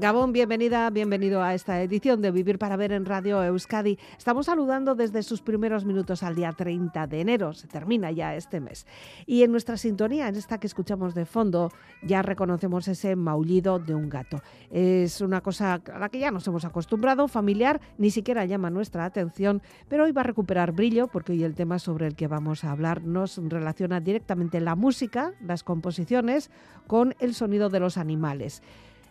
Gabón, bienvenida, bienvenido a esta edición de Vivir para Ver en Radio Euskadi. Estamos saludando desde sus primeros minutos al día 30 de enero, se termina ya este mes. Y en nuestra sintonía, en esta que escuchamos de fondo, ya reconocemos ese maullido de un gato. Es una cosa a la que ya nos hemos acostumbrado, familiar, ni siquiera llama nuestra atención, pero hoy va a recuperar brillo porque hoy el tema sobre el que vamos a hablar nos relaciona directamente la música, las composiciones, con el sonido de los animales.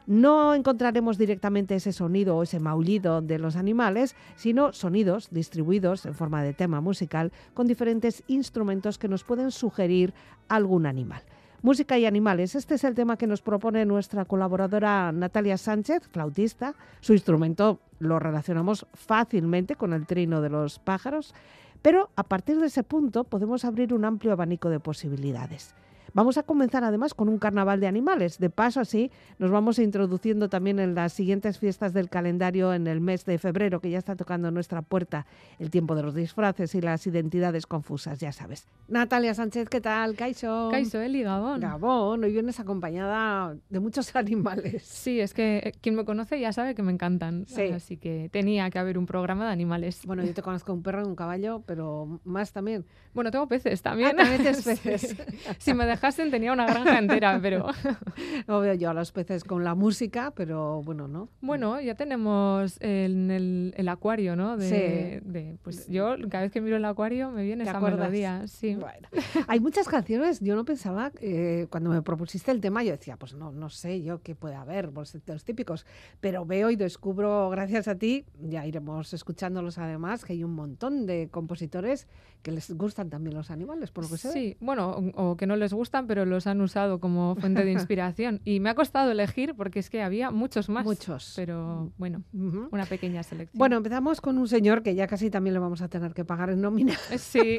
No encontraremos directamente ese sonido o ese maullido de los animales, sino sonidos distribuidos en forma de tema musical con diferentes instrumentos que nos pueden sugerir algún animal. Música y animales. Este es el tema que nos propone nuestra colaboradora Natalia Sánchez, flautista. Su instrumento lo relacionamos fácilmente con el trino de los pájaros, pero a partir de ese punto podemos abrir un amplio abanico de posibilidades. Vamos a comenzar además con un carnaval de animales. De paso, así nos vamos introduciendo también en las siguientes fiestas del calendario en el mes de febrero, que ya está tocando nuestra puerta el tiempo de los disfraces y las identidades confusas, ya sabes. Natalia Sánchez, ¿qué tal? Caixo. Caixo, Eli, Gabón. Gabón, hoy vienes acompañada de muchos animales. Sí, es que eh, quien me conoce ya sabe que me encantan. Así que tenía que haber un programa de animales. Bueno, yo te conozco un perro y un caballo, pero más también. Bueno, tengo peces también. Ah, también tienes peces. si me tenía una granja entera, pero... veo yo a los peces con la música, pero bueno, ¿no? Bueno, ya tenemos el, el, acuario, ¿no? De, de, pues yo cada vez que miro el acuario me viene esa melodía. Sí. Bueno. Hay muchas canciones, yo no pensaba, eh, cuando me propusiste el tema, yo decía, pues no, no sé yo qué puede haber, los típicos, pero veo y descubro, gracias a ti, ya iremos escuchándolos además, que hay un montón de compositores que les gustan también los animales, por lo que sé. Sí, bueno, o, que no les gustan, pero los han usado como fuente de inspiración. y me ha costado elegir porque es que había muchos más. Muchos. Pero bueno, una pequeña selección. Bueno, empezamos con un señor que ya casi también le vamos a tener que pagar en nómina. Sí.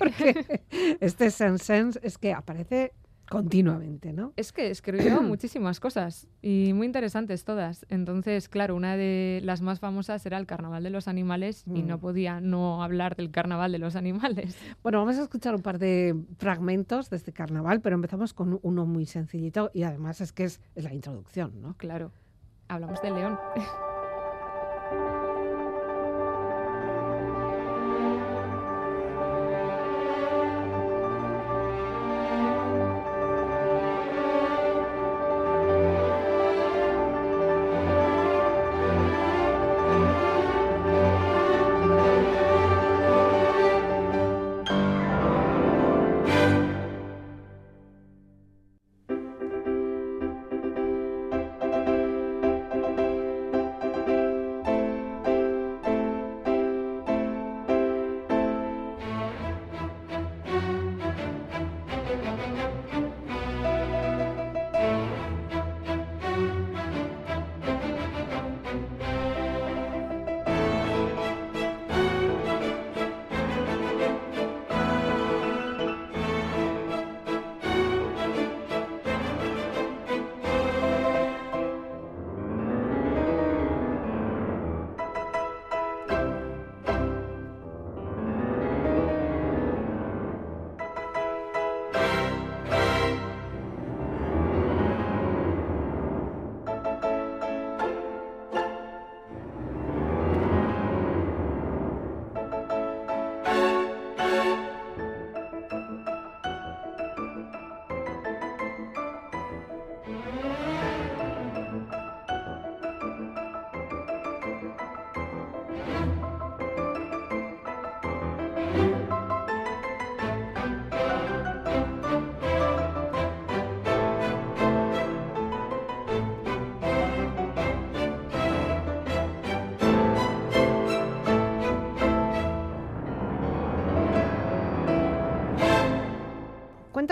este Sense es que aparece continuamente, ¿no? Es que escribió muchísimas cosas y muy interesantes todas. Entonces, claro, una de las más famosas era el Carnaval de los Animales y no mm. podía no hablar del Carnaval de los Animales. Bueno, vamos a escuchar un par de fragmentos de este carnaval, pero empezamos con uno muy sencillito y además es que es, es la introducción, ¿no? Claro. Hablamos del león.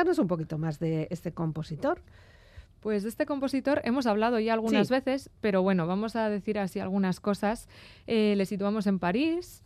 Cuéntanos un poquito más de este compositor. Pues de este compositor hemos hablado ya algunas veces, pero bueno, vamos a decir así algunas cosas. Eh, le situamos en París.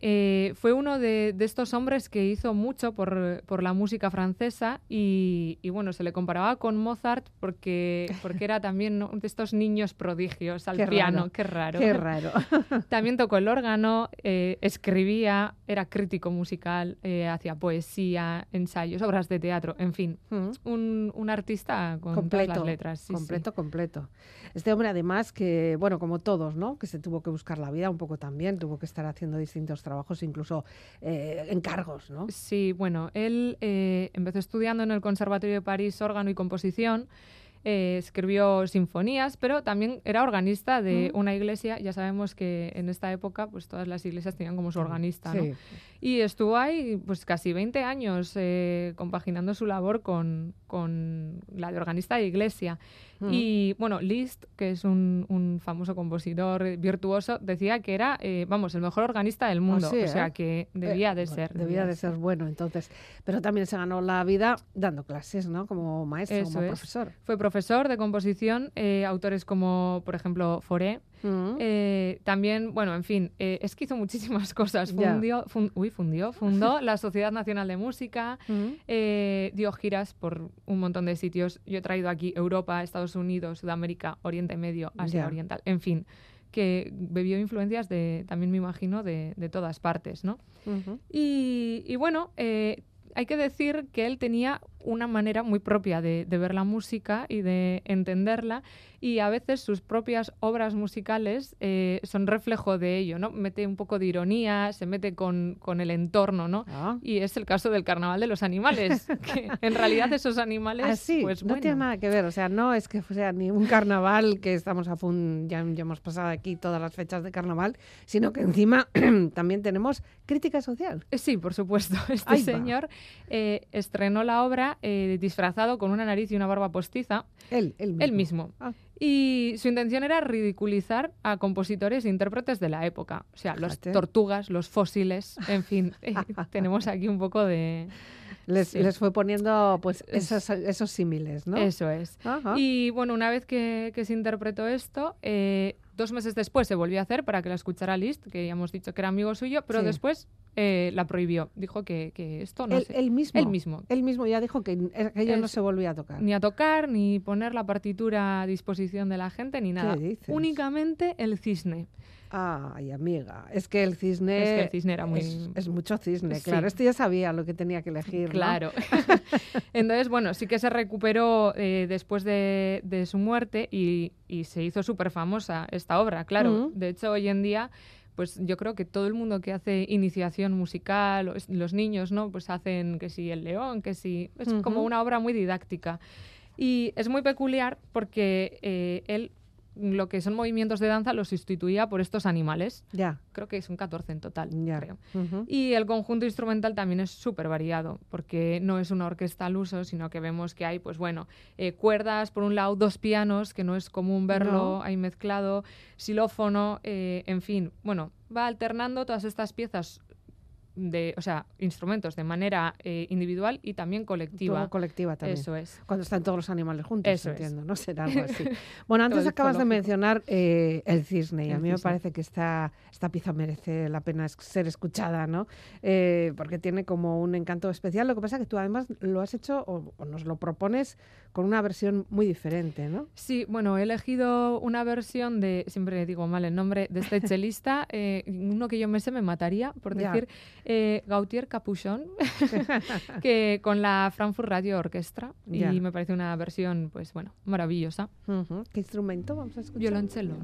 Eh, fue uno de, de estos hombres que hizo mucho por, por la música francesa y, y, bueno, se le comparaba con Mozart porque, porque era también ¿no? de estos niños prodigios al Qué piano, raro, qué raro. Qué raro. También tocó el órgano, eh, escribía, era crítico musical, eh, hacía poesía, ensayos, obras de teatro, en fin, Mm. un, un artista con completo, todas las letras. sí, sí. completo, completo. Este hombre además que, bueno, como todos, ¿no? Que se tuvo que buscar la vida un poco también, tuvo que estar haciendo distintos trabajos, incluso eh, encargos, ¿no? Sí, bueno, él eh, empezó estudiando en el Conservatorio de París órgano y composición. Eh, escribió sinfonías, pero también era organista de Mm. una iglesia. Ya sabemos que en esta época, pues todas las iglesias tenían como su organista, ¿no? Sí. Y estuvo ahí pues casi 20 años eh, compaginando su labor con, con la de organista de iglesia. Mm. Y bueno, Liszt, que es un, un famoso compositor virtuoso, decía que era, eh, vamos, el mejor organista del mundo. sí, o sea que debía Eh, de bueno, ser. Debía de ser bueno, entonces. Pero también se ganó la vida dando clases, ¿no? Como maestro, Eso como es. profesor. Fue profesor de composición, eh, autores como, por ejemplo, Foré. Mm. Eh, también, bueno, en fin, eh, es que hizo muchísimas cosas. Fundió, fun- uy, fundió, fundó la Sociedad Nacional de Música, Mm. dio giras por un montón de sitios. Yo he traído aquí Europa, Estados Unidos, Sudamérica, Oriente Medio, Asia Ya. Oriental, en fin, que bebió influencias de, también me imagino, de, de todas partes, ¿no? Y, y bueno, eh, hay que decir que él tenía una manera muy propia de, de ver la música y de entenderla y a veces sus propias obras musicales eh, son reflejo de ello, ¿no? Mete un poco de ironía, se mete con, con el entorno, ¿no? Ah. Y es el caso del carnaval de los animales, que en realidad esos animales, Así, pues no tiene nada que ver, o sea, no es que sea ni un carnaval, que estamos a punto, ya, ya hemos pasado aquí todas las fechas de carnaval, sino que encima también tenemos crítica social. Eh, Sí, por supuesto. Este señor eh, estrenó la obra eh, disfrazado con una nariz y una barba postiza, Él, él mismo. él mismo. Ah. Y su intención era ridiculizar a compositores e intérpretes de la época. O sea, las Fíjate. tortugas, los fósiles, en fin, eh, tenemos aquí un poco de... Les, Sí. les fue poniendo pues Es- esos, esos símiles, ¿no? Eso es. Ajá. Y bueno, una vez que, que se interpretó esto, eh, dos meses después se volvió a hacer para que la escuchara Liszt, que ya hemos dicho que era amigo suyo, pero Sí. después eh, la prohibió. Dijo que, que esto no sé. él mismo. Él mismo. Él mismo ya dijo que aquello no Es- se volvía a tocar. Ni a tocar, ni poner la partitura a disposición de la gente, ni nada. dices? Únicamente el cisne. Ay, amiga, es que el cisne... Es que el cisne era muy- Es, es mucho cisne, Sí. claro. Este ya sabía lo que tenía que elegir, ¿no? Claro. Entonces, bueno, sí que se recuperó eh, después de, de su muerte y, y se hizo súper famosa esta obra, claro. Mm. De hecho, hoy en día, pues yo creo que todo el mundo que hace iniciación musical, los niños, ¿no? Pues hacen que sí el león, que sí... Es como una obra muy didáctica. Y es muy peculiar porque eh, él lo que son movimientos de danza los sustituía por estos animales. Ya, Creo que son 14 en total, ya. creo. Y el conjunto instrumental también es súper variado, porque no es una orquesta al uso, sino que vemos que hay, pues bueno, eh, cuerdas, por un lado, dos pianos, que no es común verlo No. ahí mezclado, xilófono, eh, en fin, bueno, va alternando todas estas piezas de, o sea, instrumentos de manera eh, individual y también colectiva. Todo colectiva también. Eso es. Cuando están todos los animales juntos, Eso es. entiendo, ¿no? Será algo así. Bueno, antes acabas de mencionar eh, el cisne y a mí me parece que esta, esta pieza merece la pena ser escuchada, ¿no? Eh, porque tiene como un encanto especial. Lo que pasa es que tú además lo has hecho o, o nos lo propones con una versión muy diferente, ¿no? Sí, bueno, he elegido una versión de, siempre digo mal el nombre, de este chelista, uno que yo me sé me mataría, por Ya. Eh, Gautier Capuchon, que con la Frankfurt Radio Orchestra, Ya. y me parece una versión, pues bueno, maravillosa. ¿Qué instrumento vamos a escuchar? Violonchelo.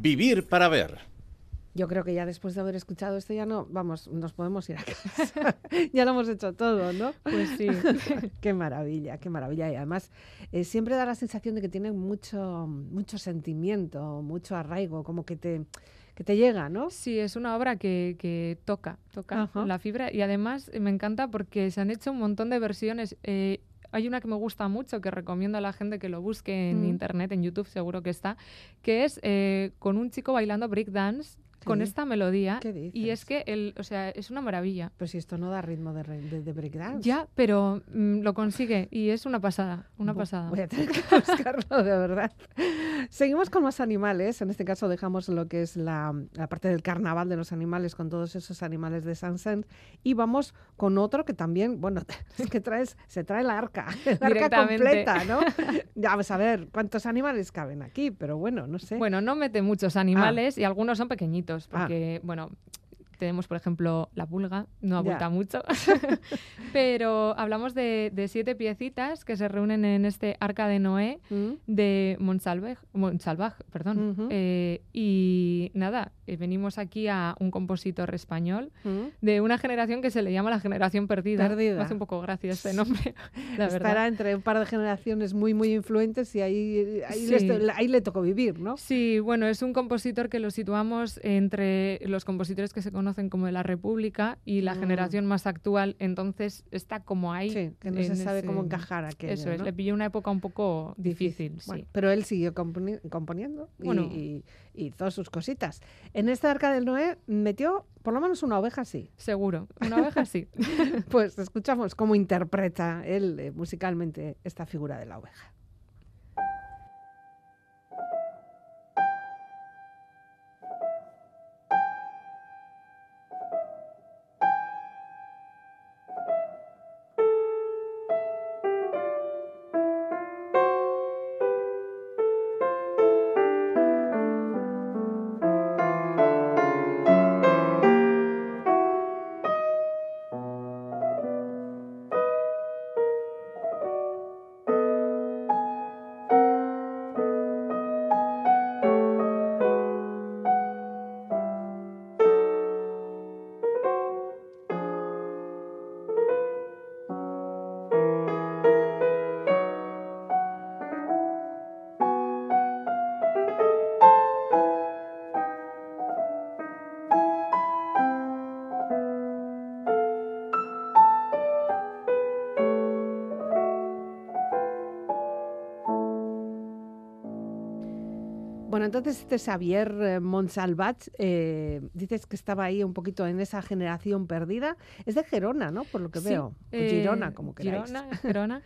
Vivir para ver. Yo creo que ya después de haber escuchado esto ya no, vamos, nos podemos ir a casa. ya lo hemos hecho todo, ¿no? Pues sí. qué maravilla, qué maravilla. Y además eh, siempre da la sensación de que tiene mucho, mucho sentimiento, mucho arraigo, como que te, que te llega, ¿no? Sí, es una obra que, que toca, toca Ajá. la fibra y además me encanta porque se han hecho un montón de versiones. Eh, hay una que me gusta mucho, que recomiendo a la gente que lo busque en Mm. internet, en YouTube seguro que está, que es eh, con un chico bailando breakdance con esta melodía. ¿Qué Y dices? es que, el, o sea, es una maravilla. Pues si esto no da ritmo de, de, de breakdance. Ya, pero mm, lo consigue y es una pasada, una Bu- pasada. Voy a tener que buscarlo, de verdad. Seguimos con más animales. En este caso dejamos lo que es la, la parte del carnaval de los animales con todos esos animales de Sansen y vamos con otro que también, bueno, es que traes, se trae la arca, la arca completa, ¿no? Ya vamos a ver cuántos animales caben aquí, pero bueno, no sé. Bueno, no mete muchos animales y algunos son pequeñitos, Ah. porque, bueno, tenemos, por ejemplo, la pulga, no abulta mucho, pero hablamos de, de siete piecitas que se reúnen en este arca de Noé ¿Mm? de Montsalvaj, Montsalvaj, perdón. Eh, y nada, eh, venimos aquí a un compositor español ¿Mm? de una generación que se le llama la generación perdida. Perdida. Me hace un poco gracia este nombre, la Estará verdad. entre un par de generaciones muy, muy influentes y ahí, ahí, Sí. les- ahí le tocó vivir, ¿no? Sí, bueno, es un compositor que lo situamos entre los compositores que se conocen como de la República y la Mm. generación más actual, entonces está como ahí. Sí, que no se sabe cómo ese- encajar aquello. Eso es, ¿no? le pilló una época un poco difícil, Bueno, sí. pero él siguió componi- componiendo y, Bueno. y- y hizo sus cositas. En esta arca del Noé metió por lo menos una oveja, sí. Seguro, una oveja sí. Pues escuchamos cómo interpreta él eh, musicalmente esta figura de la oveja. Entonces este Xavier eh, Monsalvat, eh, dices que estaba ahí un poquito en esa generación perdida. Es de Gerona, ¿no? Por lo que Sí, veo. Eh, Girona, como queráis. Girona, Gerona.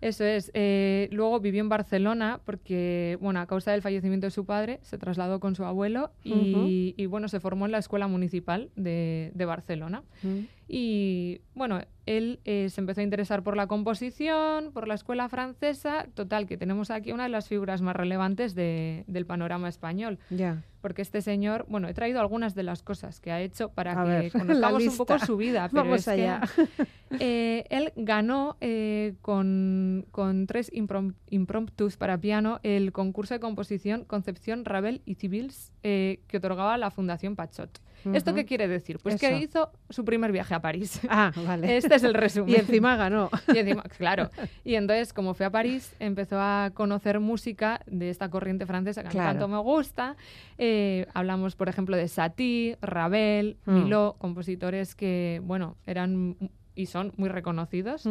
Eso es. Eh, luego vivió en Barcelona porque, bueno, a causa del fallecimiento de su padre, se trasladó con su abuelo y, y, bueno, se formó en la Escuela Municipal de, de Barcelona. Mm. Y bueno, él eh, se empezó a interesar por la composición, por la escuela francesa. Total, que tenemos aquí una de las figuras más relevantes de- del panorama español. Ya. Porque este señor, bueno, he traído algunas de las cosas que ha hecho para A que ver, conozcamos un poco su vida. Pero Vamos es que, allá. eh, él ganó eh, con, con tres improm- impromptus para piano el concurso de composición Concepción, Ravel y Civils que otorgaba la Fundación Pachot. ¿Esto qué quiere decir? Pues Eso. que hizo su primer viaje a París. Ah, vale. Este es el resumen. Y encima ganó. Y encima, claro. Y entonces, como fue a París, empezó a conocer música de esta corriente francesa que a mí Claro. tanto me gusta. Eh, hablamos, por ejemplo, de Satie, Ravel, Mm. Milot, compositores que, bueno, eran y son muy reconocidos.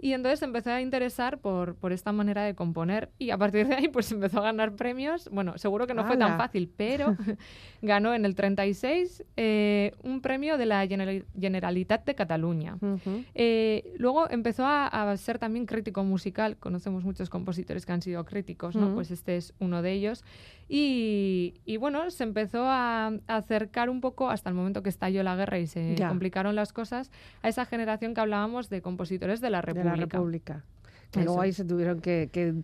Y entonces se empezó a interesar por, por esta manera de componer y a partir de ahí pues empezó a ganar premios. Bueno, seguro que no fue tan ¡Hala! fácil, pero ganó en el 36 eh, un premio de la Generali- Generalitat de Cataluña. Ujú. Eh, luego empezó a, a ser también crítico musical. Conocemos muchos compositores que han sido críticos, ¿no? Mm. Pues este es uno de ellos. Y, y bueno, se empezó a, a acercar un poco hasta el momento que estalló la guerra y se Ya. complicaron las cosas a esa generación que hablábamos de compositores de la De República. la República. Que luego ahí se tuvieron que, que-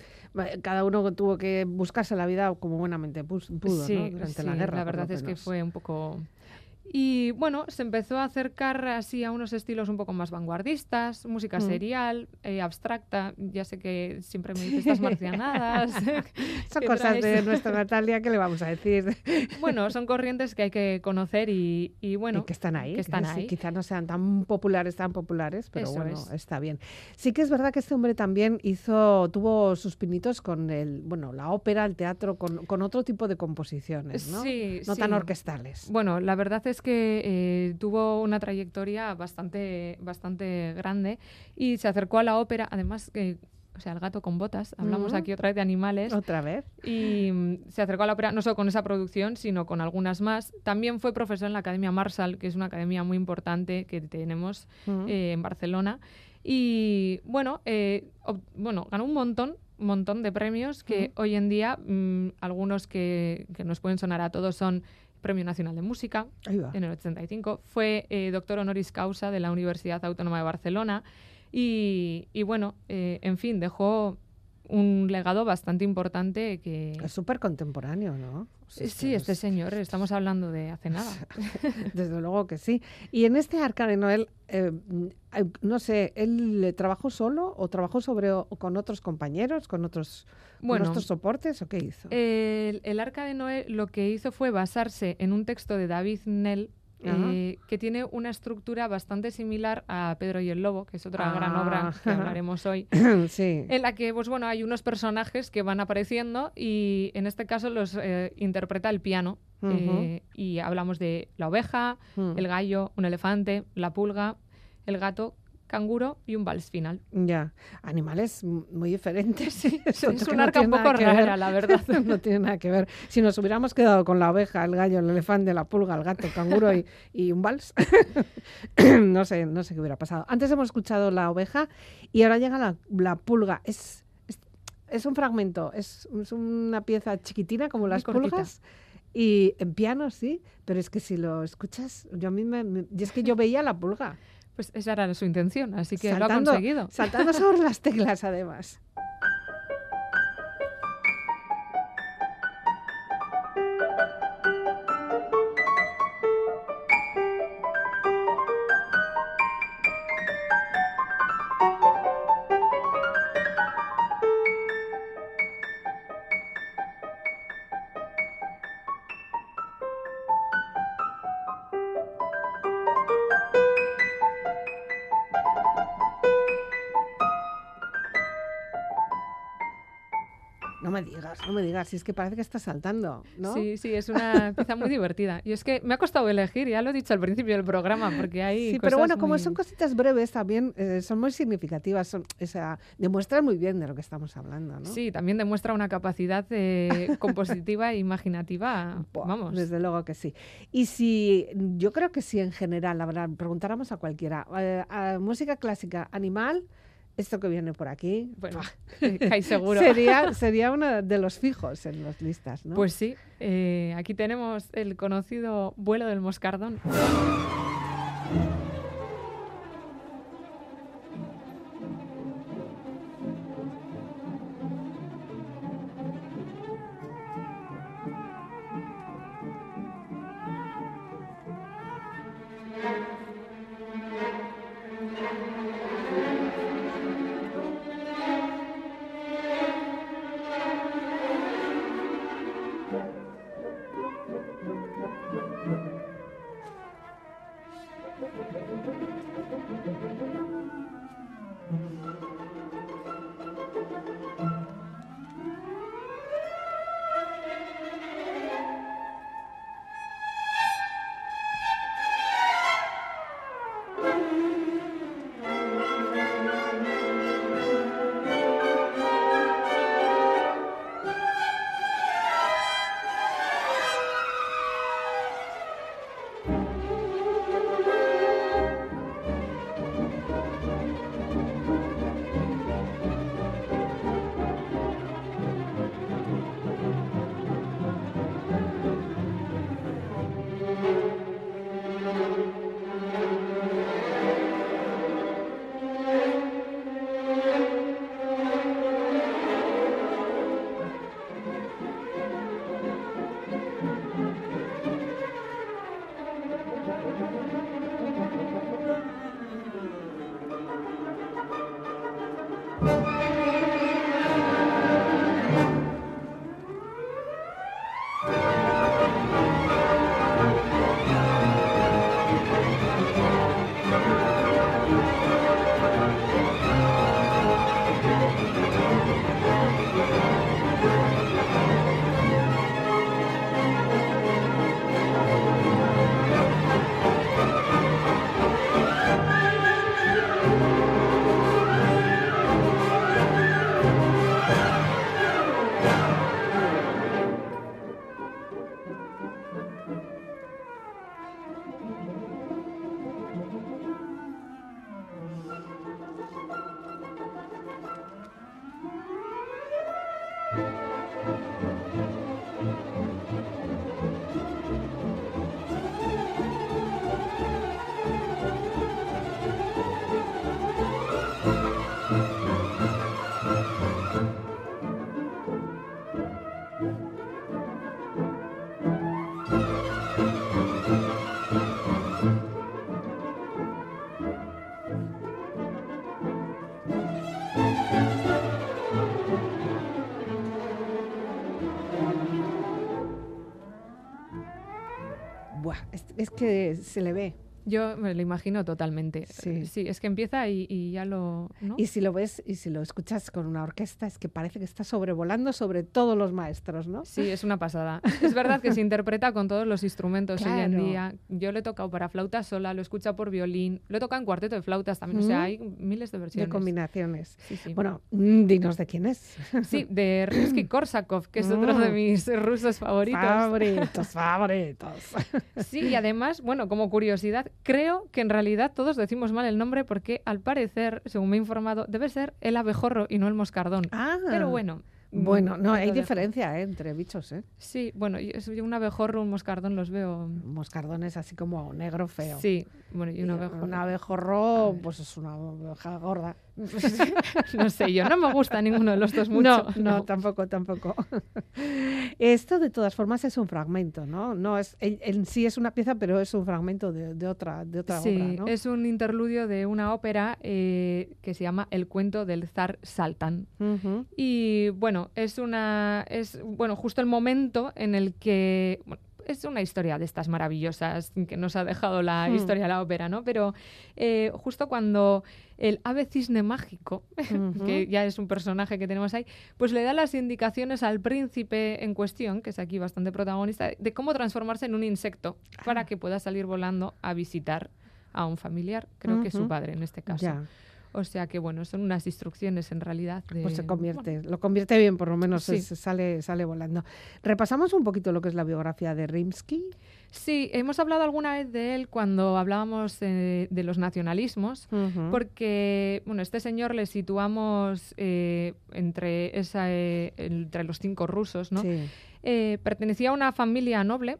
Cada uno tuvo que buscarse la vida como buenamente pudo, sí, ¿no? Durante la guerra. por verdad es que fue un poco... Y bueno, se empezó a acercar así a unos estilos un poco más vanguardistas, música Mm. serial, eh, abstracta. Ya sé que siempre me dices estas marcianadas. Son cosas de nuestra Natalia que le vamos a decir. Bueno, son corrientes que hay que conocer y, bueno. que están ahí. Que están ahí. quizás no sean tan populares, tan populares, pero bueno, está bien. Sí que es verdad que este hombre también hizo, tuvo sus pinitos con el, bueno, la ópera, el teatro, con, otro tipo de composiciones, ¿no? Sí, no tan orquestales. Bueno, la verdad es que eh, tuvo una trayectoria bastante, bastante grande y se acercó a la ópera, además que o sea, el gato con botas, hablamos aquí otra vez de animales. Otra vez. Y mm, se acercó a la ópera no solo con esa producción, sino con algunas más. También fue profesor en la Academia Marshall, que es una academia muy importante que tenemos eh, en Barcelona. Y bueno, eh, bueno, ganó un montón, un montón de premios que hoy en día, mm, algunos que, que nos pueden sonar a todos son Premio Nacional de Música en el 85. Fue eh, doctor honoris causa de la Universidad Autónoma de Barcelona. Y, bueno, eh, en fin, dejó un legado bastante importante que... Es súper contemporáneo, ¿no? Sí, este señor, estamos hablando de hace nada. Desde luego que sí. Y en este Arca de Noel, eh, no sé, ¿él trabajó solo o trabajó sobre con otros compañeros, con otros, bueno, otros soportes o qué hizo? El, el Arca de Noé lo que hizo fue basarse en un texto de David Nell eh, que tiene una estructura bastante similar a Pedro y el Lobo, que es otra gran obra que ah. hablaremos hoy, en la que pues, bueno, hay unos personajes que van apareciendo y en este caso los eh, interpreta el piano. Eh, y hablamos de la oveja, mm. el gallo, un elefante, la pulga, el gato, canguro y un vals final. Ya, animales muy diferentes. es un arca un poco rara, la verdad. no tiene nada que ver. Si nos hubiéramos quedado con la oveja, el gallo, el elefante, la pulga, el gato, el canguro y, un vals, no sé, no sé qué hubiera pasado. Antes hemos escuchado la oveja y ahora llega la, pulga. Es, es, un fragmento, es, una pieza chiquitina como las pulgas. Y en piano sí, pero es que si lo escuchas, yo a mí me, y es que yo veía la pulga. Pues esa era su intención, así que lo ha conseguido. Saltando sobre las teclas, además. me digas, si es que parece que está saltando, ¿no? Sí, sí, es una pieza muy divertida. Y es que me ha costado elegir, ya lo he dicho al principio del programa, porque hay Sí, pero bueno, como son cositas breves también, eh, son muy significativas, son, o sea, demuestran muy bien de lo que estamos hablando, ¿no? Sí, también demuestra una capacidad eh, compositiva e imaginativa, vamos. Desde luego que sí. Y si, yo creo que sí en general, la verdad, preguntáramos a cualquiera, eh, música clásica, animal esto que viene por aquí, bueno, hay seguro. sería, sería uno de los fijos en las listas, ¿no? Pues sí, eh, aquí tenemos el conocido vuelo del moscardón. Que se le ve. Yo me lo imagino totalmente. Sí. Sí, es que empieza y, y ya lo... ¿no? Y si lo ves y si lo escuchas con una orquesta, es que parece que está sobrevolando sobre todos los maestros, ¿no? Sí, es una pasada. Es verdad que se interpreta con todos los instrumentos hoy en Claro. día. Yo lo he tocado para flauta sola, lo he escuchado por violín, lo he tocado en cuarteto de flautas también. O sea, hay miles de De versiones. combinaciones. Sí, sí. Bueno, mm, dinos de quién es. Sí, de Rimsky-Korsakov, que es otro de Mm. mis rusos favoritos. Favoritos, favoritos. Sí, y además, bueno, como curiosidad, creo que en realidad todos decimos mal el nombre porque al parecer, según me he informado, debe ser el abejorro y no el moscardón. Ah, Pero bueno. mm, Bueno, no, ahí hay diferencia ¿eh? entre bichos, ¿eh? Sí, bueno, yo, yo un abejorro, un moscardón los veo. Moscardones así como negro feo. Sí, bueno, y un abejorro. Un abejorro, pues es una oveja gorda. no sé, yo no me gusta ninguno de los dos mucho. No, no, tampoco, tampoco. Esto de todas formas es un fragmento, ¿no? No es en, en sí es una pieza, pero es un fragmento de, de otra, de otra Sí, obra, ¿no? es un interludio de una ópera eh, que se llama El cuento del zar Saltan. Y bueno, es una es bueno, justo el momento en el que bueno, es una historia de estas maravillosas que nos ha dejado la Hmm. historia de la ópera, ¿no? Pero eh, justo cuando el ave cisne mágico, que ya es un personaje que tenemos ahí, pues le da las indicaciones al príncipe en cuestión, que es aquí bastante protagonista, de cómo transformarse en un insecto para Ah. que pueda salir volando a visitar a un familiar, creo que es su padre en este caso. Ya, O sea que bueno, son unas instrucciones en realidad de pues se bueno, convierte, lo convierte bien, por lo menos Sí. sale, sale volando. Repasamos un poquito lo que es la biografía de Rimsky. Sí, hemos hablado alguna vez de él cuando hablábamos eh, de los nacionalismos, porque bueno, este señor le situamos eh, entre, esa, eh, entre los cinco rusos, ¿no? Sí. Pertenecía a una familia noble,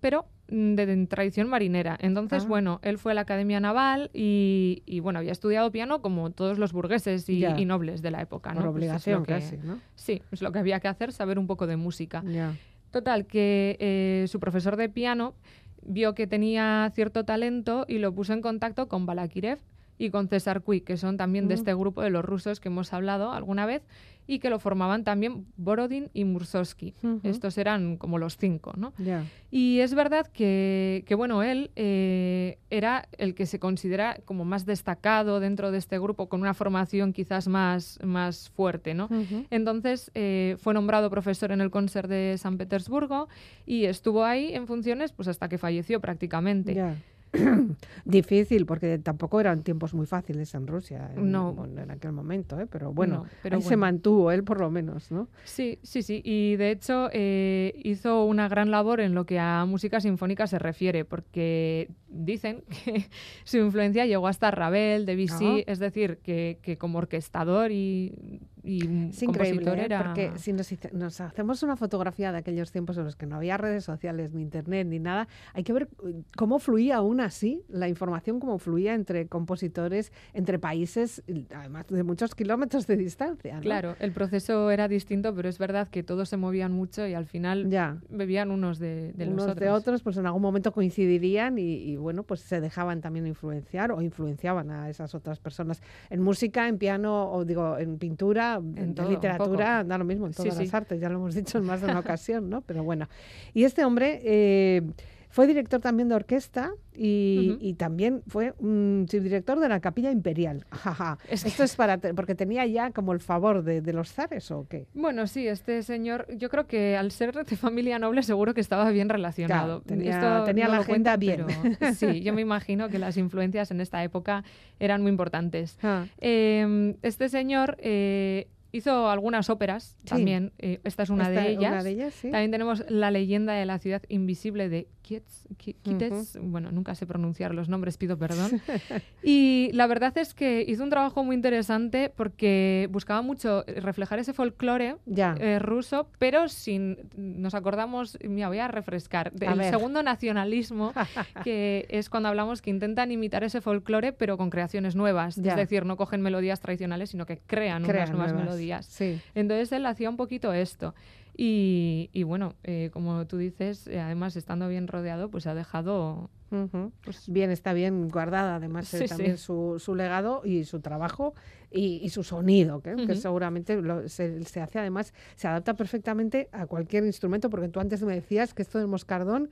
pero mm, de, de tradición marinera. Entonces, Ah. bueno, él fue a la Academia Naval y, y, bueno, había estudiado piano como todos los burgueses y, nobles de la época, Por ¿no? Pues es obligación lo que- casi, ¿no? Sí, es lo que había que hacer, saber un poco de música. Ya. Total, que eh, su profesor de piano vio que tenía cierto talento y lo puso en contacto con Balakirev y con César Cui, que son también de Mm. este grupo de los rusos que hemos hablado alguna vez y que lo formaban también Borodin y Mursovsky. Ujú. Estos eran como los cinco, ¿no? Ya. Y es verdad que, que, bueno, él eh, era el que se considera como más destacado dentro de este grupo, con una formación quizás más, más fuerte, ¿no? Ujú. Entonces eh, fue nombrado profesor en el Concert de San Petersburgo y estuvo ahí en funciones pues hasta que falleció prácticamente. Ya. Difícil, porque tampoco eran tiempos muy fáciles en Rusia en, No. bueno, en aquel momento, ¿eh? pero bueno, No, pero ahí se mantuvo él por lo menos, ¿no? Sí, sí, sí. Y de hecho eh, hizo una gran labor en lo que a música sinfónica se refiere, porque dicen que su influencia llegó hasta Ravel, Debussy, Ajá. es decir, que, que como orquestador y, y Es increíble, ¿eh? era... porque si nos, nos hacemos una fotografía de aquellos tiempos en los que no había redes sociales, ni internet, ni nada, hay que ver eh, cómo fluía aún así la información, cómo fluía entre compositores, entre países, además de muchos kilómetros de distancia. ¿no? Claro, el proceso era distinto, pero es verdad que todos se movían mucho y al final Ya. bebían unos de, de los unos otros. de otros, pues en algún momento coincidirían y, y, bueno, pues se dejaban también influenciar o influenciaban a esas otras personas. En música, en piano, o digo, en pintura, en, todo, un literatura, da lo mismo en todas sí. las artes, ya lo hemos dicho en más de una ocasión, ¿no? Pero bueno. Y este hombre eh, fue director también de orquesta y, también fue un subdirector de la Capilla Imperial. Es Esto es para, porque tenía ya como el favor de, de los zares o qué. Bueno, sí, este señor, yo creo que al ser de familia noble seguro que estaba bien relacionado. Claro, tenía- Esto tenía no la agenda bien. pero sí, yo me imagino que las influencias en esta época eran muy importantes. Ah, Eh, este señor eh, hizo algunas óperas también. Eh, esta es una Esta- de ellas. una de ellas, sí. También tenemos La leyenda de la ciudad invisible de Kietz, Ki- Kitez. Bueno, nunca sé pronunciar los nombres, pido perdón. y la verdad es que hizo un trabajo muy interesante porque buscaba mucho reflejar ese folclore Ya. eh, ruso, pero sin. Nos acordamos, mira, voy a refrescar, del segundo nacionalismo, que es cuando hablamos que intentan imitar ese folclore, pero con creaciones nuevas. Ya. Es decir, no cogen melodías tradicionales, sino que crean, Crean unas nuevas, nuevas. melodías. Sí. Entonces él hacía un poquito esto. Y, y bueno, eh, como tú dices, eh, además estando bien rodeado, pues ha dejado... Ujú. Pues, Bien, está bien guardada además eh, Sí, también sí. Su, su legado y su trabajo y, y su sonido, que, que Ujú. seguramente lo- se, se hace además, se adapta perfectamente a cualquier instrumento, porque tú antes me decías que esto del moscardón,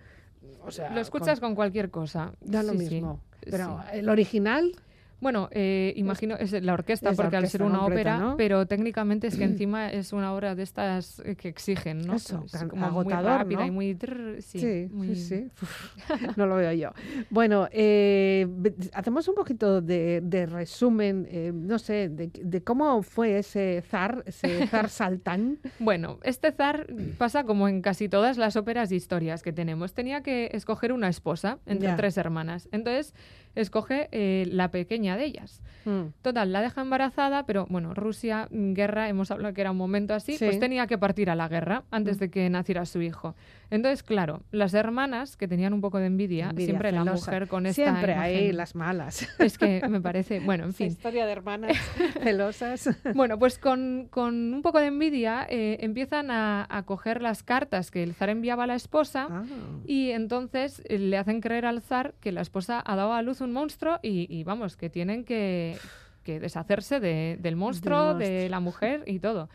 o sea, lo escuchas con cualquier cosa. da lo Sí, sí. mismo. Pero Sí. el original, Bueno, eh, imagino, es la orquesta, es la porque al ser una completa, ópera, ¿no? pero técnicamente es que encima es una obra de estas eh, que exigen, ¿no? Eso, Es como agotador, muy rápida ¿no? y muy... trrr, sí, sí, muy- sí, no lo veo yo. Bueno, eh, hacemos un poquito de, de resumen, eh, no sé, de, de cómo fue ese zar, ese zar saltán. Bueno, este zar pasa como en casi todas las óperas y historias que tenemos. Tenía que escoger una esposa entre Ya. tres hermanas. Entonces, escoge eh, la pequeña de ellas. Mm. Total, la deja embarazada, pero bueno, Rusia, mm, guerra, hemos hablado que era un momento así, Sí. pues tenía que partir a la guerra antes Mm. de que naciera su hijo. Entonces, claro, las hermanas que tenían un poco de envidia, Envidia siempre la mujer con esta Siempre imagen- las malas. Es que me parece, bueno, en fin. historia de hermanas celosas. Bueno, pues con, con un poco de envidia eh, empiezan a, a coger las cartas que el zar enviaba a la esposa Ah. y entonces eh, le hacen creer al zar que la esposa ha dado a luz un monstruo y, y vamos, que tienen que, que deshacerse de- del monstruo, de monstruo. la mujer y todo.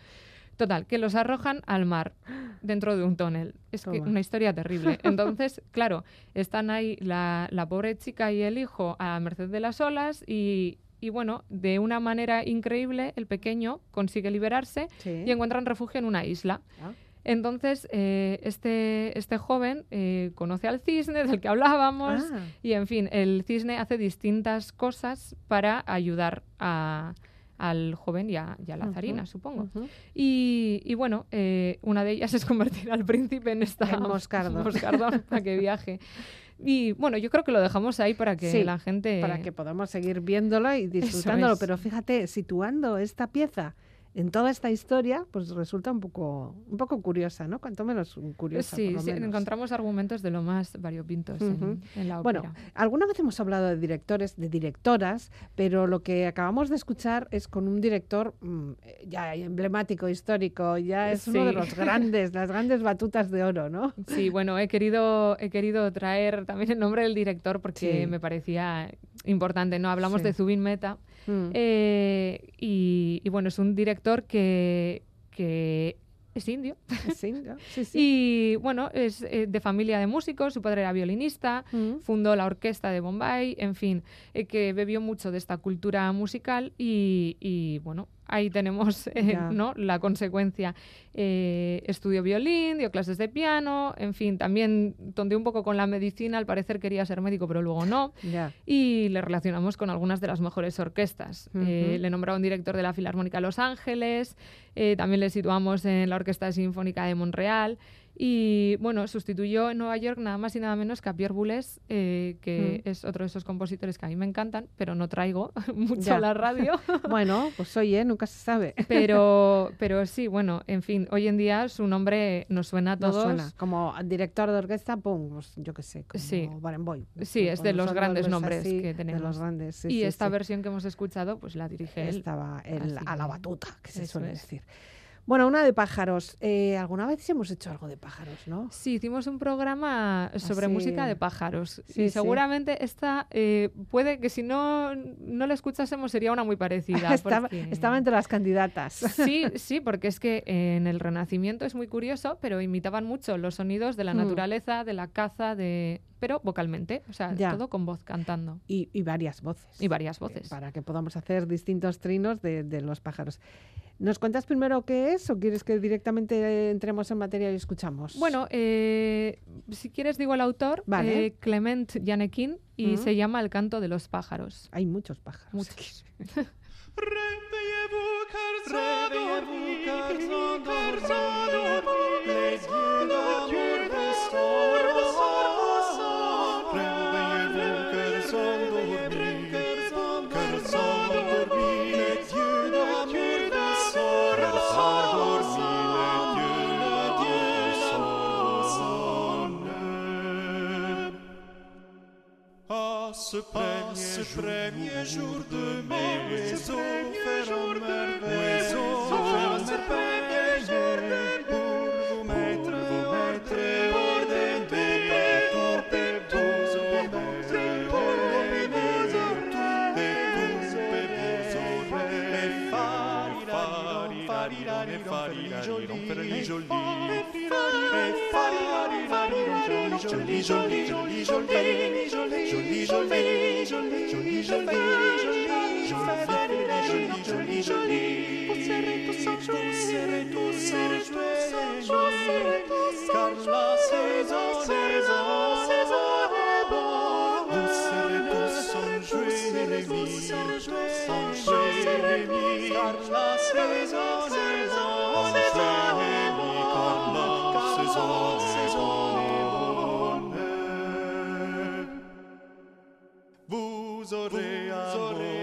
Total, que los arrojan al mar dentro de un tonel. Es que una historia terrible. Entonces, claro, están ahí la, la pobre chica y el hijo a merced de las olas y, y bueno, de una manera increíble el pequeño consigue liberarse Sí. y encuentran refugio en una isla. Ah. Entonces, eh, este, este joven eh, conoce al cisne del que hablábamos Ah. y, en fin, el cisne hace distintas cosas para ayudar a- al joven y a, y a la zarina, supongo. Y, y bueno, eh, una de ellas es convertir al príncipe en esta En moscardón. moscardón para que viaje. Y bueno, yo creo que lo dejamos ahí para que Sí, la gente... Para que podamos seguir viéndolo y disfrutándolo. es. Pero fíjate, situando esta pieza en toda esta historia, pues resulta un poco, un poco curiosa, ¿no? Cuanto menos curiosa. Sí, por lo sí, menos. encontramos argumentos de lo más variopintos en- la Bueno, ópera. alguna vez hemos hablado de directores, de directoras, pero lo que acabamos de escuchar es con un director mm, ya emblemático, histórico, ya es uno de los grandes, las grandes batutas de oro, ¿no? Sí, bueno, he querido, he querido traer también el nombre del director porque Sí. me parecía importante. No hablamos de Zubin Mehta. Mm. eh, y, y bueno, es un director que, que es indio. Sí, sí. Y bueno, es eh, de familia de músicos, su padre era violinista, Mm. fundó la orquesta de Bombay, en fin, eh, que bebió mucho de esta cultura musical y, y, bueno, ahí tenemos eh. ¿no? la consecuencia. Eh, estudió violín, dio clases de piano, en fin, también tonteó un poco con la medicina, al parecer quería ser médico, pero luego no. Ya. Y le relacionamos con algunas de las mejores orquestas. Eh, Ujú. le nombraron director de la Filarmónica de Los Ángeles, eh, también le situamos en la Orquesta Sinfónica de Montreal. Y bueno, sustituyó en Nueva York nada más y nada menos que a Pierre Boulez, eh, que Mm. es otro de esos compositores que a mí me encantan, pero no traigo mucho Ya. a la radio. Bueno, pues oye, nunca se sabe. pero, pero sí, bueno, en fin, hoy en día su nombre nos suena a todos. suena. Como director de orquesta, pum, pues, yo qué sé, como Sí. Barenboim. Sí, es de los grandes nombres así, que De tenemos. los grandes, sí, y sí, esta sí. versión que hemos escuchado, pues la dirige él. Estaba él Así a la batuta, que se eso suele es. decir. Bueno, una de pájaros. Eh, ¿Alguna vez hemos hecho algo de pájaros, no? Sí, hicimos un programa sobre Así. música de pájaros. Sí, y sí. seguramente esta eh, puede que si no, no la escuchásemos sería una muy parecida. estaba, porque- estaba entre las candidatas. Sí, sí, porque es que en el Renacimiento es muy curioso, pero imitaban mucho los sonidos de la Mm. naturaleza, de la caza, de pero vocalmente, o sea, ya. todo con voz cantando. Y, y, varias voces. Y varias voces. Eh, para que podamos hacer distintos trinos de, de los pájaros. ¿Nos cuentas primero qué es o quieres que directamente entremos en materia y escuchamos? Bueno, eh, si quieres digo el autor, vale. eh, Clement Janequin, y uh -huh. se llama El canto de los pájaros. Hay muchos pájaros. Muchos. premier jour de mai, les offert en merveille, les offert en merveille, pour vous mettre au trésor des bébés, des tous bébés, pour les bébés, des tous bébés, les farilariron, farilariron, farilariron, farilariron, farilariron, farilariron, joli, joli, joli, joli, joli, joli, joli, joli, joli, joli, jolie, jolie, jolie, jolie, jolie, jolie, Vous serez tous enjoués, vous serez tous car. Vous serez tous vous serez tous car la saison zore amor.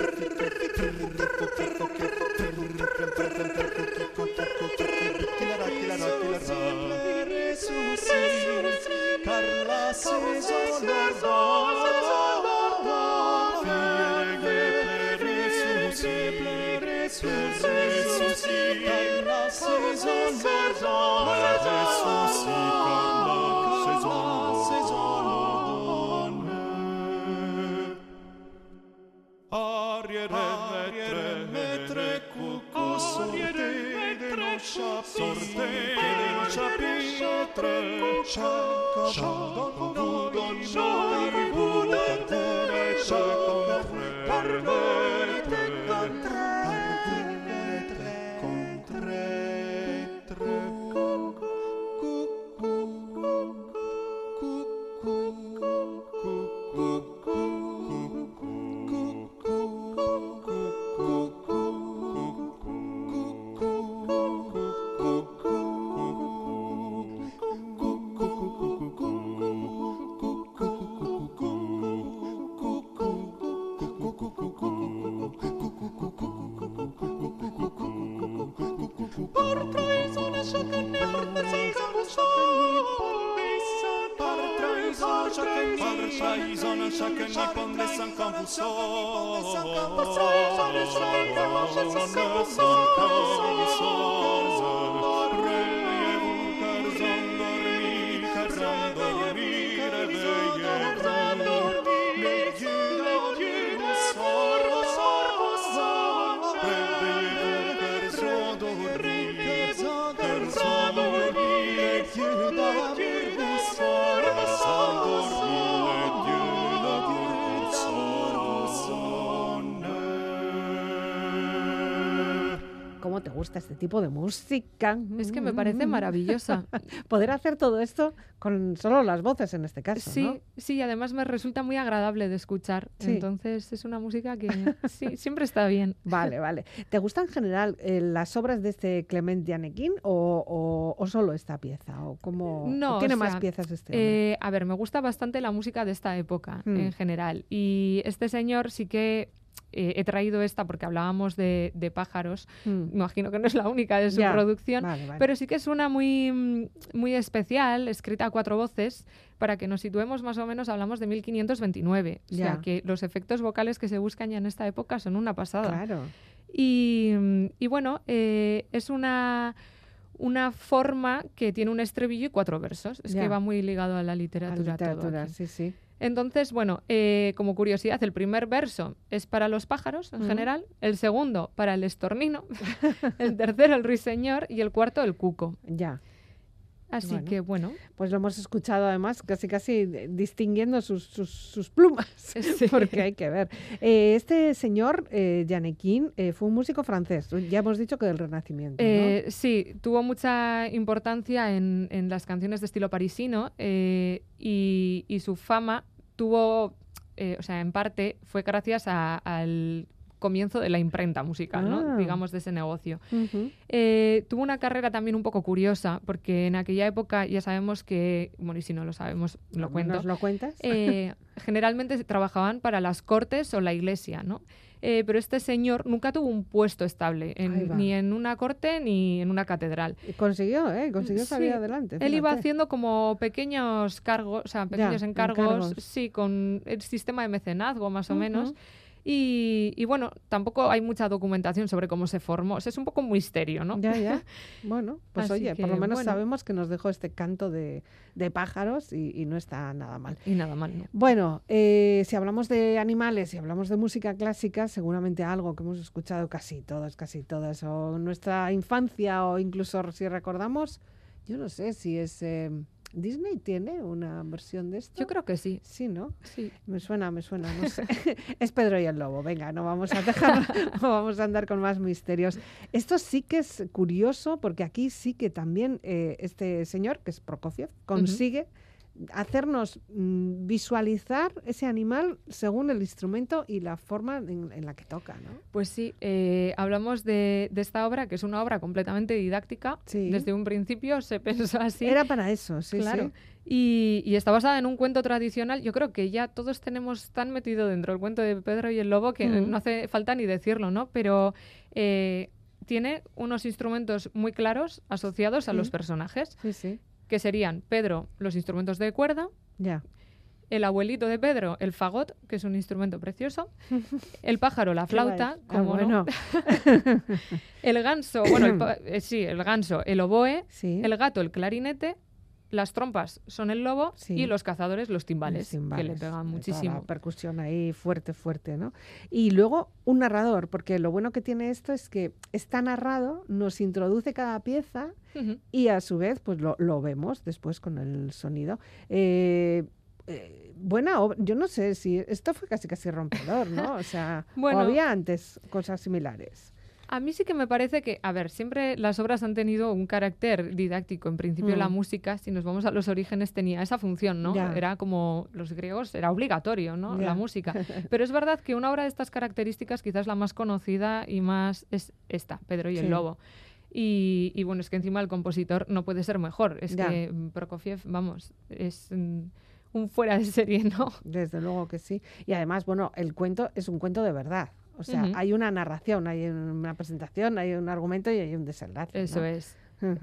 Ariere metre, metre cu cosorte de noșa, sorte de noșa pietre, șa, șa, chaque nippon descend quand vous sort. Gusta este tipo de música? Es que me parece maravillosa. Poder hacer todo esto con solo las voces en este caso, Sí, ¿no? sí, y además me resulta muy agradable de escuchar. Sí. Entonces es una música que sí, siempre está bien. Vale, vale. ¿Te gustan en general eh, las obras de este Clement Janequin o, o- o solo esta pieza? ¿O cómo, No, tiene o más sea, piezas este? Eh, a ver, me gusta bastante la música de esta época Mm. en general. Y este señor sí que eh, he traído esta porque hablábamos de, de pájaros. Mm. Imagino que no es la única de su producción. vale, vale. Pero sí que es una muy, muy especial, escrita a cuatro voces. Para que nos situemos más o menos, hablamos de 1529. O sea que los efectos vocales que se buscan ya en esta época son una pasada. Claro. Y, y bueno, eh, es una, una forma que tiene un estribillo y cuatro versos. Es Ya. que va muy ligado a la A literatura. todo literatura, aquí. sí, sí. Entonces, bueno, eh, como curiosidad, el primer verso es para los pájaros en general, el segundo para el estornino, el tercero el ruiseñor y el cuarto el cuco. Ya. Así Bueno. que bueno, Pues lo hemos escuchado además casi casi distinguiendo sus, sus, sus plumas, Sí. porque hay que ver. Eh, este señor, eh, eh, fue un músico francés, ya hemos dicho que del Renacimiento, ¿no? Sí, tuvo mucha importancia en, en las canciones de estilo parisino y, y su fama tuvo, eh, o sea, en parte fue gracias a- al comienzo de la imprenta musical, Ah. ¿no? digamos, de ese negocio. Eh, tuvo una carrera también un poco curiosa, porque en aquella época ya sabemos que, bueno, y si no lo sabemos, lo cuento, ¿Nos lo cuentas? eh, generalmente trabajaban para las cortes o la iglesia, ¿no? Eh, pero este señor nunca tuvo un puesto estable, en- ni en una corte ni en una catedral. Y consiguió, ¿eh? Consiguió salir Sí, adelante. Él iba fíjate. haciendo como pequeños cargos, o sea, pequeños encargos, encargos. sí, con el sistema de mecenazgo más o menos. Y, y bueno, tampoco hay mucha documentación sobre cómo se formó. O sea, es un poco un misterio, ¿no? Ya, ya. Bueno, pues Así oye, por lo menos bueno. sabemos que nos dejó este canto de, de pájaros y, y no está nada mal. Y nada mal, ¿no? Bueno, eh, si hablamos de animales y hablamos de música clásica, seguramente algo que hemos escuchado casi todos, casi todas, o en nuestra infancia o incluso si recordamos, yo no sé si es... eh, ¿Disney tiene una versión de esto? Yo creo que sí. Sí, ¿no? Sí. Me suena, me suena, no sé. es Pedro y el Lobo, venga, no vamos a dejar, no vamos a andar con más misterios. Esto sí que es curioso porque aquí sí que también eh, este señor, que es Prokofiev, consigue hacernos mm, visualizar ese animal según el instrumento y la forma en, en la que toca, ¿no? Pues sí, eh, hablamos de, de esta obra, que es una obra completamente didáctica. Sí. Desde un principio se pensó así. Era para eso, sí, claro. sí. Y, y está basada en un cuento tradicional. Yo creo que ya todos tenemos tan metido dentro el cuento de Pedro y el Lobo que Mm. no hace falta ni decirlo, ¿no? Pero eh, tiene unos instrumentos muy claros asociados a los personajes, Sí, sí, que serían Pedro, los instrumentos de cuerda, ya. el abuelito de Pedro, el fagot, que es un instrumento precioso, el pájaro, la flauta, Ah, como el ganso, bueno, el eh, sí, el ganso, el oboe, sí. el gato, el clarinete, las trompas son el lobo Sí. y los cazadores los timbales, Los timbales, que le pegan toda muchísimo. La percusión ahí fuerte, fuerte, ¿no? Y luego un narrador, porque lo bueno que tiene esto es que está narrado, nos introduce cada pieza y a su vez pues lo, lo vemos después con el sonido. Eh, eh, buena obra, yo no sé si esto fue casi casi rompedor, ¿no? O sea, ¿o Bueno. había antes cosas similares. A mí sí que me parece que, a ver, siempre las obras han tenido un carácter didáctico. En principio, Mm. la música, si nos vamos a los orígenes, tenía esa función, ¿no? Era como los griegos, era obligatorio, ¿no? La música. Pero es verdad que una obra de estas características, quizás la más conocida y más es esta, Pedro y Sí. el Lobo. Y, y bueno, es que encima el compositor no puede ser mejor. Es que mm, Prokofiev, vamos, es mm, un fuera de serie, ¿no? Desde luego que sí. Y además, bueno, el cuento es un cuento de verdad. O sea, hay una narración, hay una presentación, hay un argumento y hay un desenlace. Eso ¿no? es.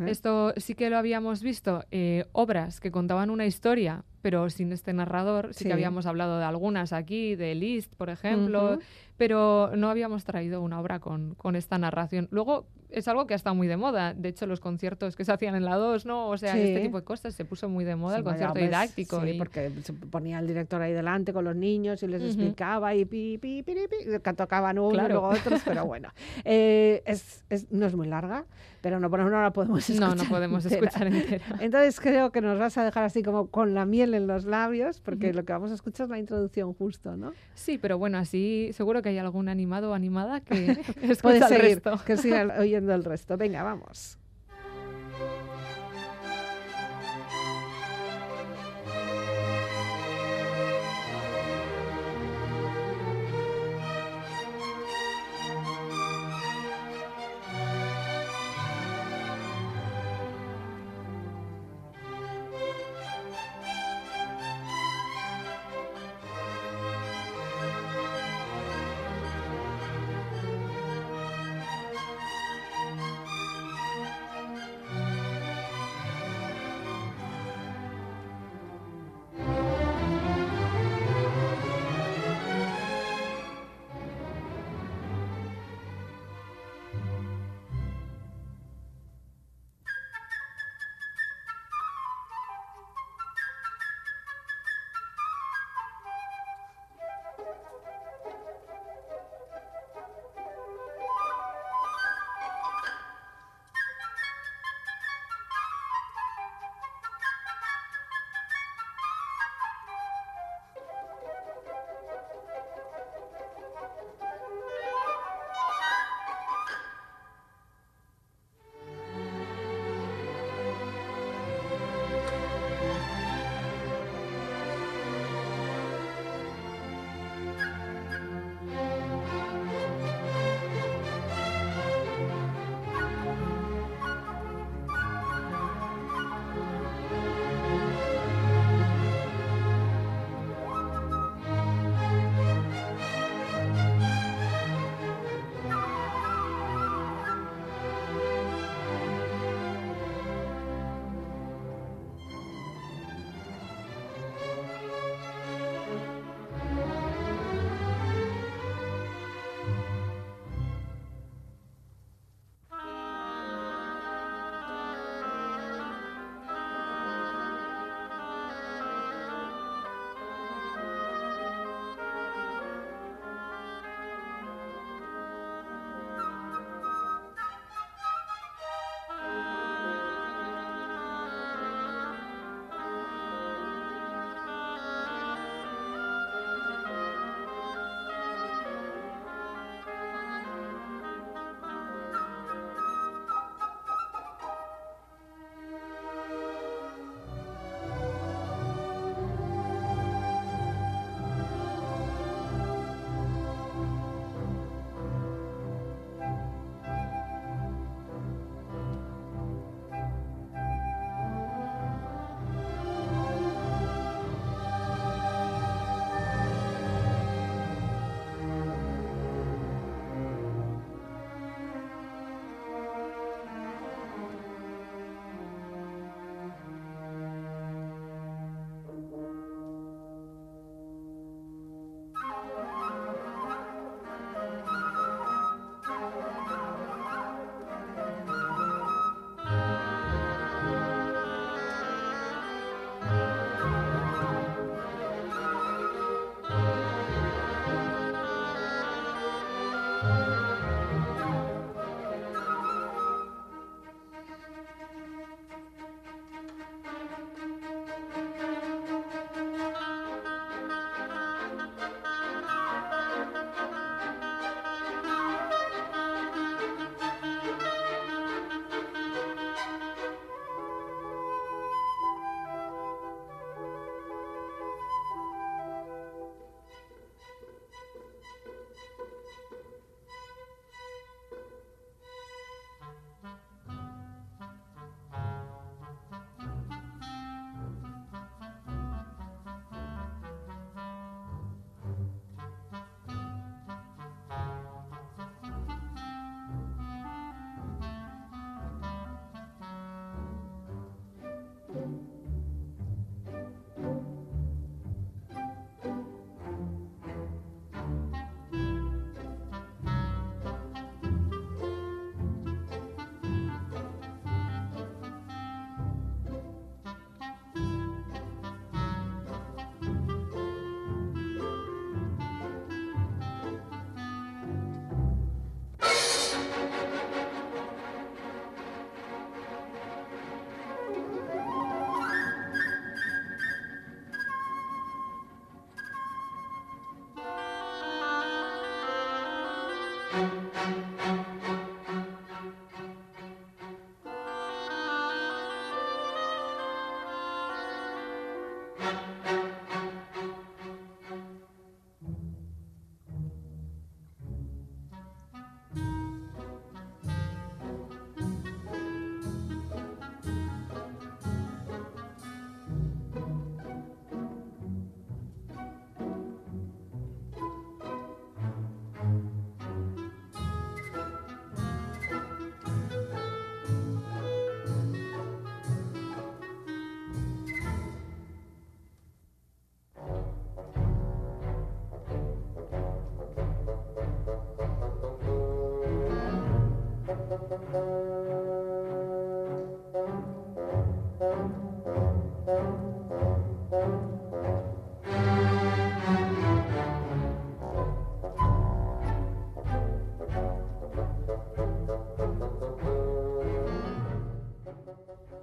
Esto sí que lo habíamos visto, eh, obras que contaban una historia pero sin este narrador. Sí, Sí. que habíamos hablado de algunas aquí, de Liszt, por ejemplo, Ujú. pero no habíamos traído una obra con, con esta narración. Luego es algo que ha estado muy de moda. De hecho, los conciertos que se hacían en la 2, ¿no? O sea, Sí. este tipo de cosas se puso muy de moda, el concierto didáctico. Sí, y- porque se ponía el director ahí delante con los niños y les Ujú. explicaba y pi, pi, pi, pi, que tocaban uno y Claro. luego otros, pero bueno. Eh, es, es- no es muy larga, pero no, no la podemos escuchar. No, no podemos entera. escuchar entera. Entonces creo que nos vas a dejar así como con la miel en los labios, porque lo que vamos a escuchar es la introducción justo, ¿no? Sí, pero bueno, así seguro que hay algún animado o animada que escucha el seguir, resto. que siga oyendo el resto. Venga, vamos.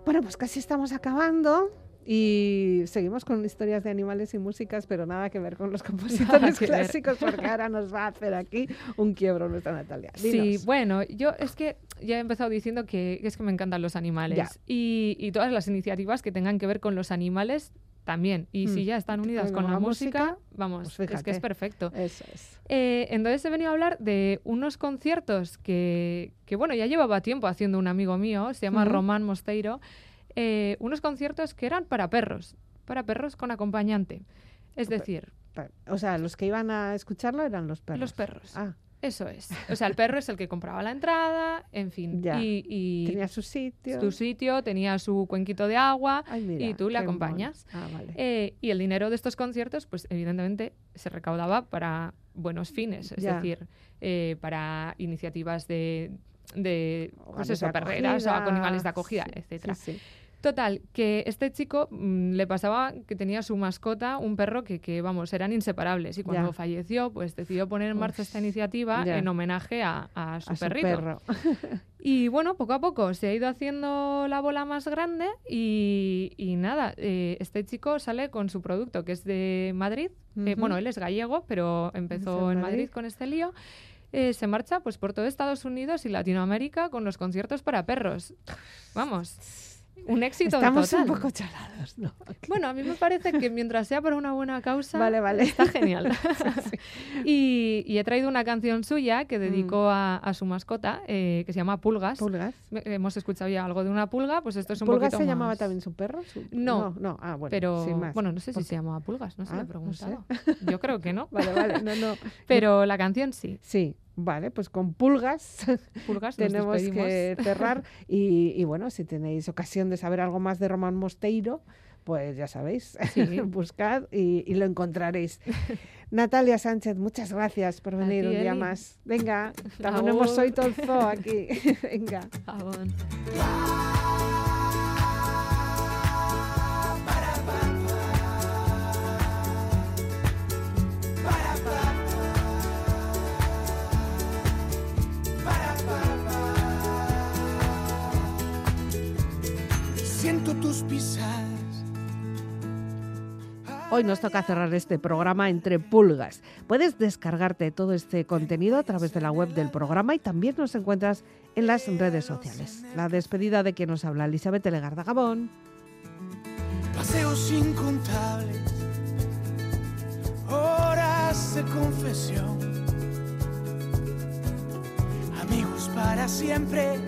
Bueno, pues casi estamos acabando. Y seguimos con historias de animales y músicas, pero nada que ver con los compositores ver. clásicos, porque ahora nos va a hacer aquí un quiebro nuestra Natalia. Sí, bueno, yo es que ya he empezado diciendo que, que es que me encantan los animales y, y todas las iniciativas que tengan que ver con los animales también. Y si Mm. ya están unidas Con con la música, música, vamos, pues es que es perfecto. Eso es. Eh, entonces he venido a hablar de unos conciertos que, que, bueno, ya llevaba tiempo haciendo un amigo mío, se llama. Román Mosteiro, eh, unos conciertos que eran para perros, para perros con acompañante. Es decir, O sea, los que iban a escucharlo eran los perros. los perros. Ah, Eso es. O sea, el perro es el que compraba la entrada, en fin. Ya. Y, y tenía su sitio. tu sitio, tenía su cuenquito de agua Ay, mira, y tú le acompañas. Ah, vale. Eh, y el dinero de estos conciertos, pues evidentemente se recaudaba para buenos fines, es Ya. decir, eh, para iniciativas de, de pues eso, de perreras o con animales de acogida, acogida, sí, etcétera. sí, sí. Total, que este chico mm, le pasaba que tenía su mascota, un perro que, que, vamos, eran inseparables. Y cuando Ya. falleció, pues decidió poner en marcha Uf, esta iniciativa ya. en homenaje a, a su A su perrito. perro. Y bueno, poco a poco se ha ido haciendo la bola más grande y, y nada, eh, este chico sale con su producto que es de Madrid. Eh, bueno, él es gallego, pero empezó en en Madrid. Madrid con este lío. Eh, se marcha pues por todo Estados Unidos y Latinoamérica con los conciertos para perros. Vamos, un éxito Estamos total. un poco chalados, ¿no? Bueno, a mí me parece que mientras sea para una buena causa, Vale, vale. está genial. y, y he traído una canción suya que dedicó a, a su mascota, eh, que se llama Pulgas. Pulgas. Hemos escuchado ya algo de una pulga, pues esto es un ¿Pulgas poquito se llamaba más- también su perro? Su- No. no, no. Ah, bueno, Pero sin más. bueno, no sé si se llamaba pulgas, no se Ah, lo he no preguntado. Yo creo que no. Vale, vale, no, no. Pero la canción sí. Sí, vale, pues con pulgas Pulgas tenemos que cerrar. Y, y bueno, si tenéis ocasión de saber algo más de Román Mosteiro, pues ya sabéis, Sí. buscad y, y lo encontraréis. Natalia Sánchez, muchas gracias por venir un día Eli. más. Venga, oído el zoo aquí. Venga. Tus pisadas. Hoy nos toca cerrar este programa entre pulgas. Puedes descargarte todo este contenido a través de la web del programa y también nos encuentras en las redes sociales. La despedida de quien nos habla, Elizabeth Legarda Gabón. Paseos incontables, horas de confesión, amigos para siempre,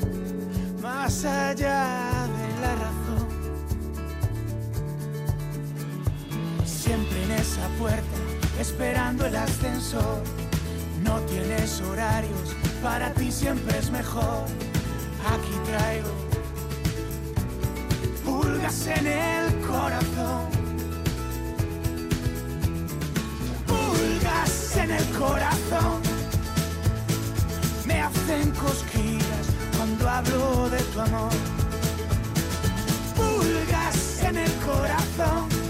más allá de la razón. Siempre en esa puerta, esperando el ascensor. No tienes horarios, para ti siempre es mejor. Aquí traigo pulgas en el corazón. Pulgas en el corazón. Me hacen cosquillas cuando hablo de tu amor. Pulgas en el corazón.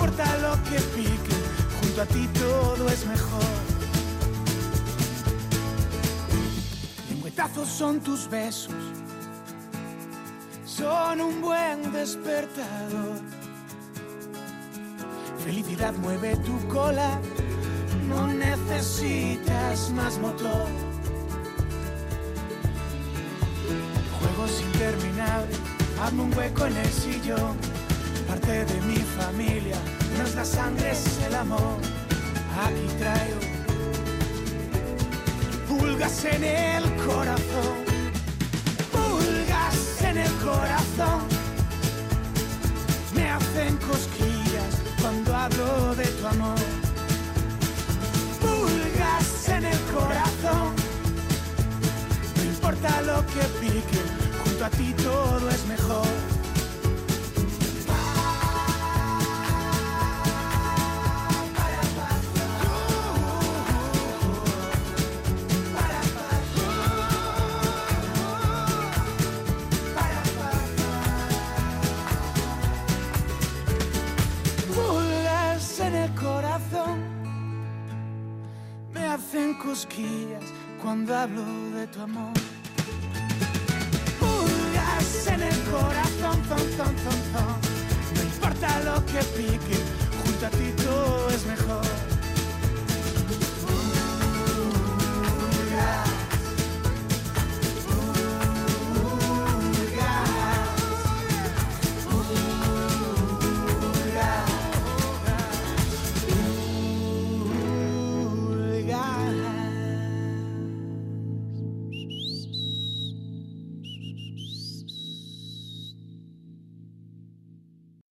Importa lo que pique, junto a ti todo es mejor. Lengüetazos son tus besos son un buen despertador. Felicidad mueve tu cola, no necesitas más motor. Juegos interminables, hazme un hueco en el sillón. Parte de mi familia, no es la sangre, es el amor. Aquí traigo pulgas en el corazón pulgas en el corazón. Me hacen cosquillas cuando hablo de tu amor. Pulgas en el corazón. No importa lo que pique, junto a ti todo es mejor.